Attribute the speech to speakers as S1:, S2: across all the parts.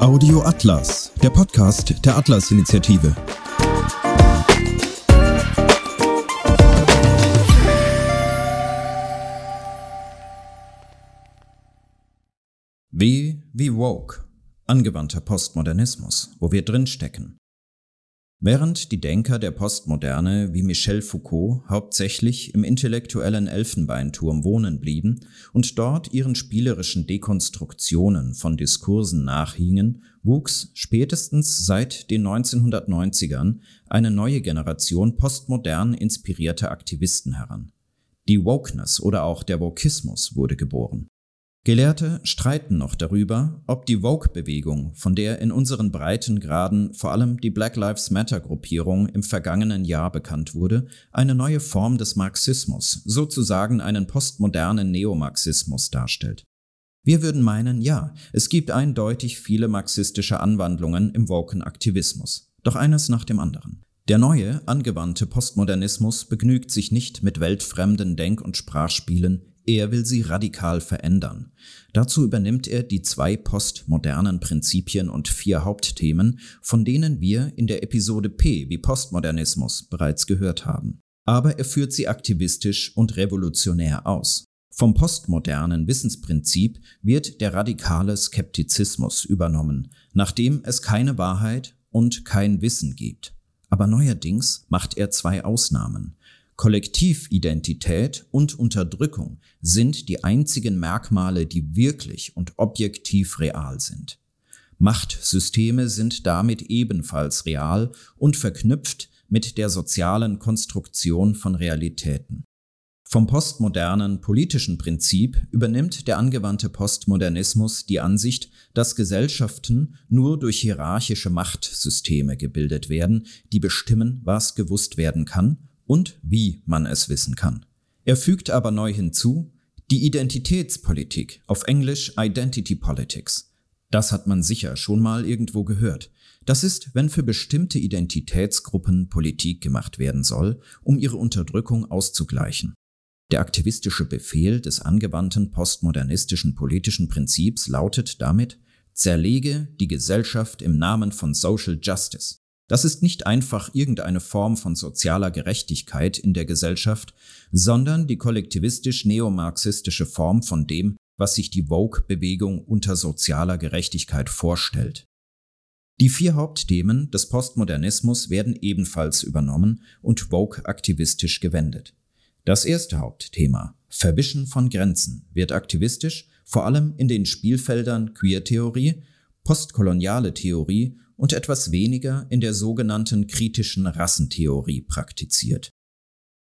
S1: Audio Atlas, der Podcast der Atlas-Initiative. W wie Woke, angewandter Postmodernismus, wo wir drinstecken. Während die Denker der Postmoderne wie Michel Foucault hauptsächlich im intellektuellen Elfenbeinturm wohnen blieben und dort ihren spielerischen Dekonstruktionen von Diskursen nachhingen, wuchs spätestens seit den 1990ern eine neue Generation postmodern inspirierter Aktivisten heran. Die Wokeness oder auch der Wokismus wurde geboren. Gelehrte streiten noch darüber, ob die Vogue-Bewegung, von der in unseren Breitengraden vor allem die Black Lives Matter-Gruppierung im vergangenen Jahr bekannt wurde, eine neue Form des Marxismus, sozusagen einen postmodernen Neomarxismus darstellt. Wir würden meinen, ja, es gibt eindeutig viele marxistische Anwandlungen im Woken-Aktivismus, doch eines nach dem anderen. Der neue, angewandte Postmodernismus begnügt sich nicht mit weltfremden Denk- und Sprachspielen, er will sie radikal verändern. Dazu übernimmt er die zwei postmodernen Prinzipien und vier Hauptthemen, von denen wir in der Episode P wie Postmodernismus bereits gehört haben. Aber er führt sie aktivistisch und revolutionär aus. Vom postmodernen Wissensprinzip wird der radikale Skeptizismus übernommen, nachdem es keine Wahrheit und kein Wissen gibt. Aber neuerdings macht er zwei Ausnahmen. Kollektividentität und Unterdrückung sind die einzigen Merkmale, die wirklich und objektiv real sind. Machtsysteme sind damit ebenfalls real und verknüpft mit der sozialen Konstruktion von Realitäten. Vom postmodernen politischen Prinzip übernimmt der angewandte Postmodernismus die Ansicht, dass Gesellschaften nur durch hierarchische Machtsysteme gebildet werden, die bestimmen, was gewusst werden kann und wie man es wissen kann. Er fügt aber neu hinzu, die Identitätspolitik, auf Englisch Identity Politics. Das hat man sicher schon mal irgendwo gehört. Das ist, wenn für bestimmte Identitätsgruppen Politik gemacht werden soll, um ihre Unterdrückung auszugleichen. Der aktivistische Befehl des angewandten postmodernistischen politischen Prinzips lautet damit, zerlege die Gesellschaft im Namen von Social Justice. Das ist nicht einfach irgendeine Form von sozialer Gerechtigkeit in der Gesellschaft, sondern die kollektivistisch-neomarxistische Form von dem, was sich die Vogue-Bewegung unter sozialer Gerechtigkeit vorstellt. Die vier Hauptthemen des Postmodernismus werden ebenfalls übernommen und Vogue-aktivistisch gewendet. Das erste Hauptthema, Verwischen von Grenzen, wird aktivistisch vor allem in den Spielfeldern Queer-Theorie, postkoloniale Theorie und etwas weniger in der sogenannten kritischen Rassentheorie praktiziert.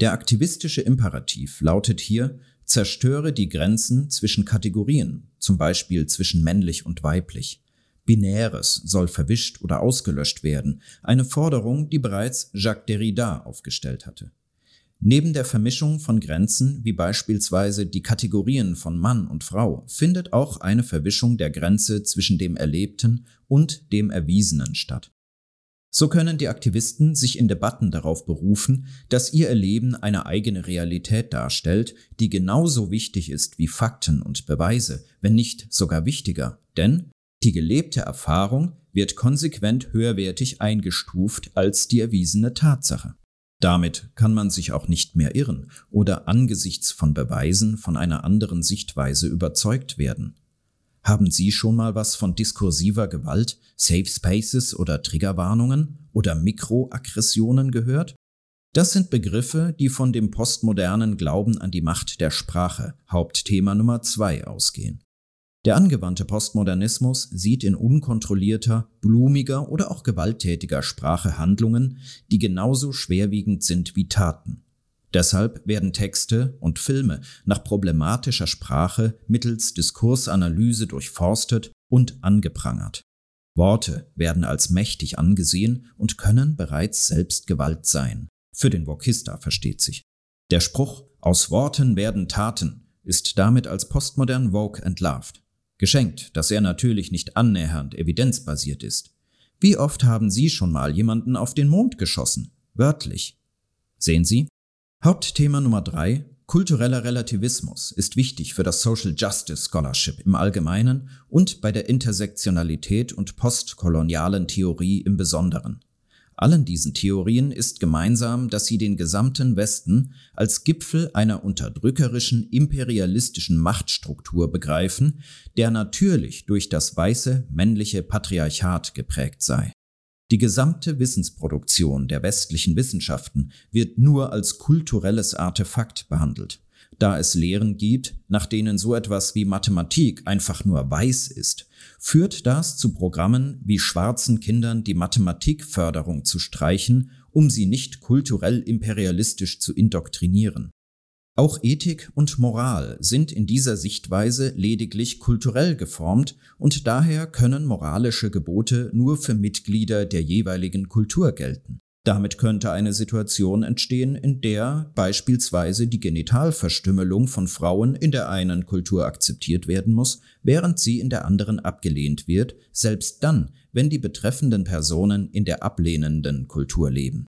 S1: Der aktivistische Imperativ lautet hier, zerstöre die Grenzen zwischen Kategorien, zum Beispiel zwischen männlich und weiblich. Binäres soll verwischt oder ausgelöscht werden, eine Forderung, die bereits Jacques Derrida aufgestellt hatte. Neben der Vermischung von Grenzen, wie beispielsweise die Kategorien von Mann und Frau, findet auch eine Verwischung der Grenze zwischen dem Erlebten und dem Erwiesenen statt. So können die Aktivisten sich in Debatten darauf berufen, dass ihr Erleben eine eigene Realität darstellt, die genauso wichtig ist wie Fakten und Beweise, wenn nicht sogar wichtiger, denn die gelebte Erfahrung wird konsequent höherwertig eingestuft als die erwiesene Tatsache. Damit kann man sich auch nicht mehr irren oder angesichts von Beweisen von einer anderen Sichtweise überzeugt werden. Haben Sie schon mal was von diskursiver Gewalt, Safe Spaces oder Triggerwarnungen oder Mikroaggressionen gehört? Das sind Begriffe, die von dem postmodernen Glauben an die Macht der Sprache, Hauptthema Nummer zwei, ausgehen. Der angewandte Postmodernismus sieht in unkontrollierter, blumiger oder auch gewalttätiger Sprache Handlungen, die genauso schwerwiegend sind wie Taten. Deshalb werden Texte und Filme nach problematischer Sprache mittels Diskursanalyse durchforstet und angeprangert. Worte werden als mächtig angesehen und können bereits selbst Gewalt sein. Für den Wokista versteht sich. Der Spruch Aus Worten werden Taten ist damit als postmodern Vogue entlarvt. Geschenkt, dass er natürlich nicht annähernd evidenzbasiert ist. Wie oft haben Sie schon mal jemanden auf den Mond geschossen? Wörtlich. Sehen Sie? Hauptthema Nummer drei: Kultureller Relativismus ist wichtig für das Social Justice Scholarship im Allgemeinen und bei der Intersektionalität und postkolonialen Theorie im Besonderen. Allen diesen Theorien ist gemeinsam, dass sie den gesamten Westen als Gipfel einer unterdrückerischen, imperialistischen Machtstruktur begreifen, der natürlich durch das weiße männliche Patriarchat geprägt sei. Die gesamte Wissensproduktion der westlichen Wissenschaften wird nur als kulturelles Artefakt behandelt, da es Lehren gibt, nach denen so etwas wie Mathematik einfach nur weiß ist, führt das zu Programmen wie schwarzen Kindern die Mathematikförderung zu streichen, um sie nicht kulturell imperialistisch zu indoktrinieren. Auch Ethik und Moral sind in dieser Sichtweise lediglich kulturell geformt und daher können moralische Gebote nur für Mitglieder der jeweiligen Kultur gelten. Damit könnte eine Situation entstehen, in der beispielsweise die Genitalverstümmelung von Frauen in der einen Kultur akzeptiert werden muss, während sie in der anderen abgelehnt wird, selbst dann, wenn die betreffenden Personen in der ablehnenden Kultur leben.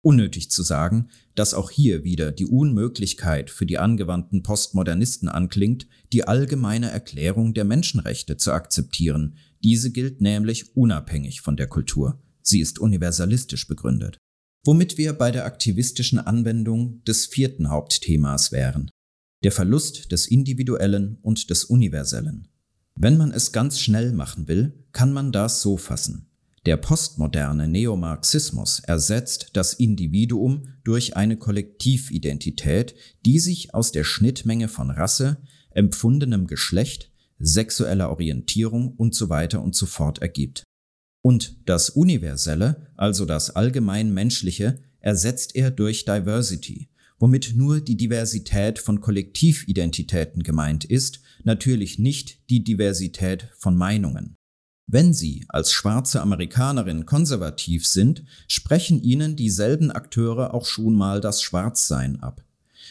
S1: Unnötig zu sagen, dass auch hier wieder die Unmöglichkeit für die angewandten Postmodernisten anklingt, die allgemeine Erklärung der Menschenrechte zu akzeptieren. Diese gilt nämlich unabhängig von der Kultur. Sie ist universalistisch begründet. Womit wir bei der aktivistischen Anwendung des vierten Hauptthemas wären. Der Verlust des Individuellen und des Universellen. Wenn man es ganz schnell machen will, kann man das so fassen. Der postmoderne Neomarxismus ersetzt das Individuum durch eine Kollektividentität, die sich aus der Schnittmenge von Rasse, empfundenem Geschlecht, sexueller Orientierung und so weiter und so fort ergibt. Und das Universelle, also das allgemein Menschliche, ersetzt er durch Diversity, womit nur die Diversität von Kollektividentitäten gemeint ist, natürlich nicht die Diversität von Meinungen. Wenn Sie als schwarze Amerikanerin konservativ sind, sprechen Ihnen dieselben Akteure auch schon mal das Schwarzsein ab.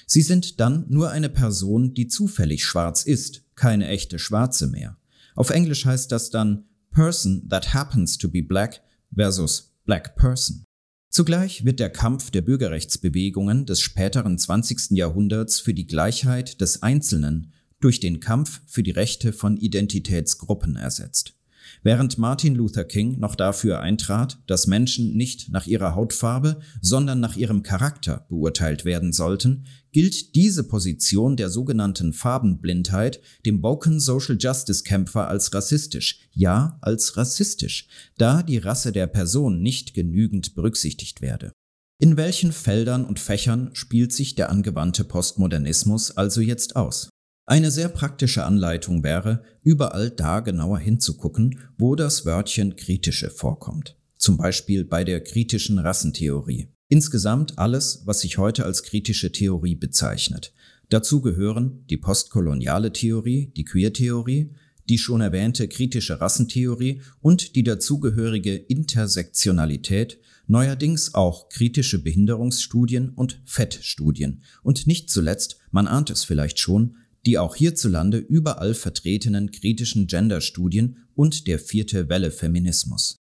S1: Sie sind dann nur eine Person, die zufällig schwarz ist, keine echte Schwarze mehr. Auf Englisch heißt das dann Person that happens to be black versus Black Person. Zugleich wird der Kampf der Bürgerrechtsbewegungen des späteren 20. Jahrhunderts für die Gleichheit des Einzelnen durch den Kampf für die Rechte von Identitätsgruppen ersetzt. Während Martin Luther King noch dafür eintrat, dass Menschen nicht nach ihrer Hautfarbe, sondern nach ihrem Charakter beurteilt werden sollten, gilt diese Position der sogenannten Farbenblindheit dem Woken Social Justice Kämpfer als rassistisch, ja als rassistisch, da die Rasse der Person nicht genügend berücksichtigt werde. In welchen Feldern und Fächern spielt sich der angewandte Postmodernismus also jetzt aus? Eine sehr praktische Anleitung wäre, überall da genauer hinzugucken, wo das Wörtchen kritische vorkommt. Zum Beispiel bei der kritischen Rassentheorie. Insgesamt alles, was sich heute als kritische Theorie bezeichnet. Dazu gehören die postkoloniale Theorie, die Queer-Theorie, die schon erwähnte kritische Rassentheorie und die dazugehörige Intersektionalität, neuerdings auch kritische Behinderungsstudien und Fettstudien und nicht zuletzt, man ahnt es vielleicht schon, die auch hierzulande überall vertretenen kritischen Genderstudien und der vierte Welle Feminismus.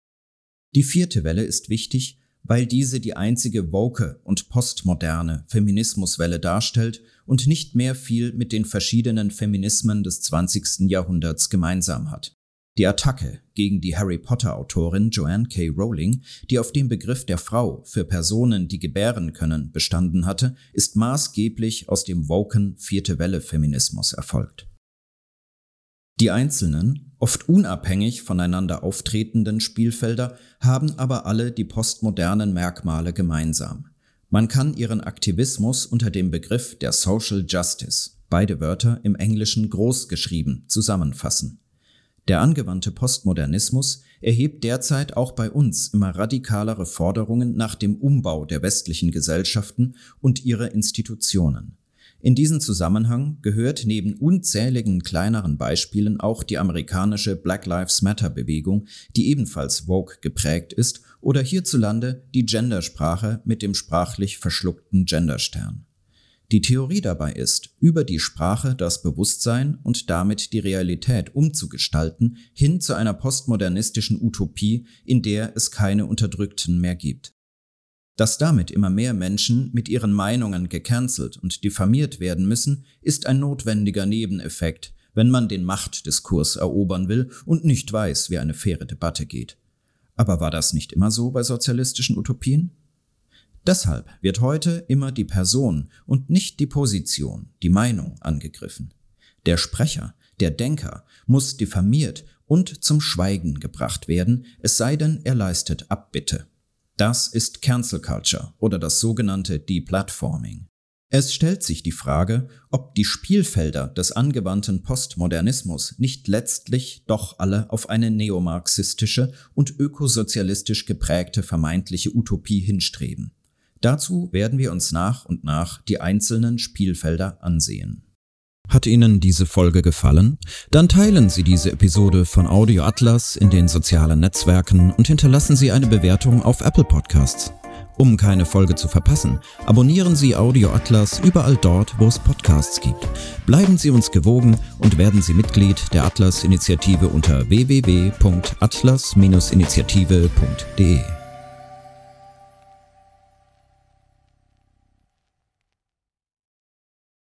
S1: Die vierte Welle ist wichtig, weil diese die einzige woke und postmoderne Feminismuswelle darstellt und nicht mehr viel mit den verschiedenen Feminismen des 20. Jahrhunderts gemeinsam hat. Die Attacke gegen die Harry Potter-Autorin Joanne K. Rowling, die auf dem Begriff der Frau für Personen, die gebären können, bestanden hatte, ist maßgeblich aus dem woken Vierte Welle-Feminismus erfolgt. Die einzelnen, oft unabhängig voneinander auftretenden Spielfelder haben aber alle die postmodernen Merkmale gemeinsam. Man kann ihren Aktivismus unter dem Begriff der Social Justice, beide Wörter im Englischen groß geschrieben, zusammenfassen. Der angewandte Postmodernismus erhebt derzeit auch bei uns immer radikalere Forderungen nach dem Umbau der westlichen Gesellschaften und ihrer Institutionen. In diesen Zusammenhang gehört neben unzähligen kleineren Beispielen auch die amerikanische Black Lives Matter Bewegung, die ebenfalls woke geprägt ist, oder hierzulande die Gendersprache mit dem sprachlich verschluckten Genderstern. Die Theorie dabei ist, über die Sprache das Bewusstsein und damit die Realität umzugestalten hin zu einer postmodernistischen Utopie, in der es keine Unterdrückten mehr gibt. Dass damit immer mehr Menschen mit ihren Meinungen gecancelt und diffamiert werden müssen, ist ein notwendiger Nebeneffekt, wenn man den Machtdiskurs erobern will und nicht weiß, wie eine faire Debatte geht. Aber war das nicht immer so bei sozialistischen Utopien? Deshalb wird heute immer die Person und nicht die Position, die Meinung angegriffen. Der Sprecher, der Denker muss diffamiert und zum Schweigen gebracht werden, es sei denn, er leistet Abbitte. Das ist Cancel Culture oder das sogenannte Deplatforming. Es stellt sich die Frage, ob die Spielfelder des angewandten Postmodernismus nicht letztlich doch alle auf eine neomarxistische und ökosozialistisch geprägte vermeintliche Utopie hinstreben. Dazu werden wir uns nach und nach die einzelnen Spielfelder ansehen. Hat Ihnen diese Folge gefallen? Dann teilen Sie diese Episode von Audio Atlas in den sozialen Netzwerken und hinterlassen Sie eine Bewertung auf Apple Podcasts. Um keine Folge zu verpassen, abonnieren Sie Audio Atlas überall dort, wo es Podcasts gibt. Bleiben Sie uns gewogen und werden Sie Mitglied der Atlas-Initiative unter www.atlas-initiative.de.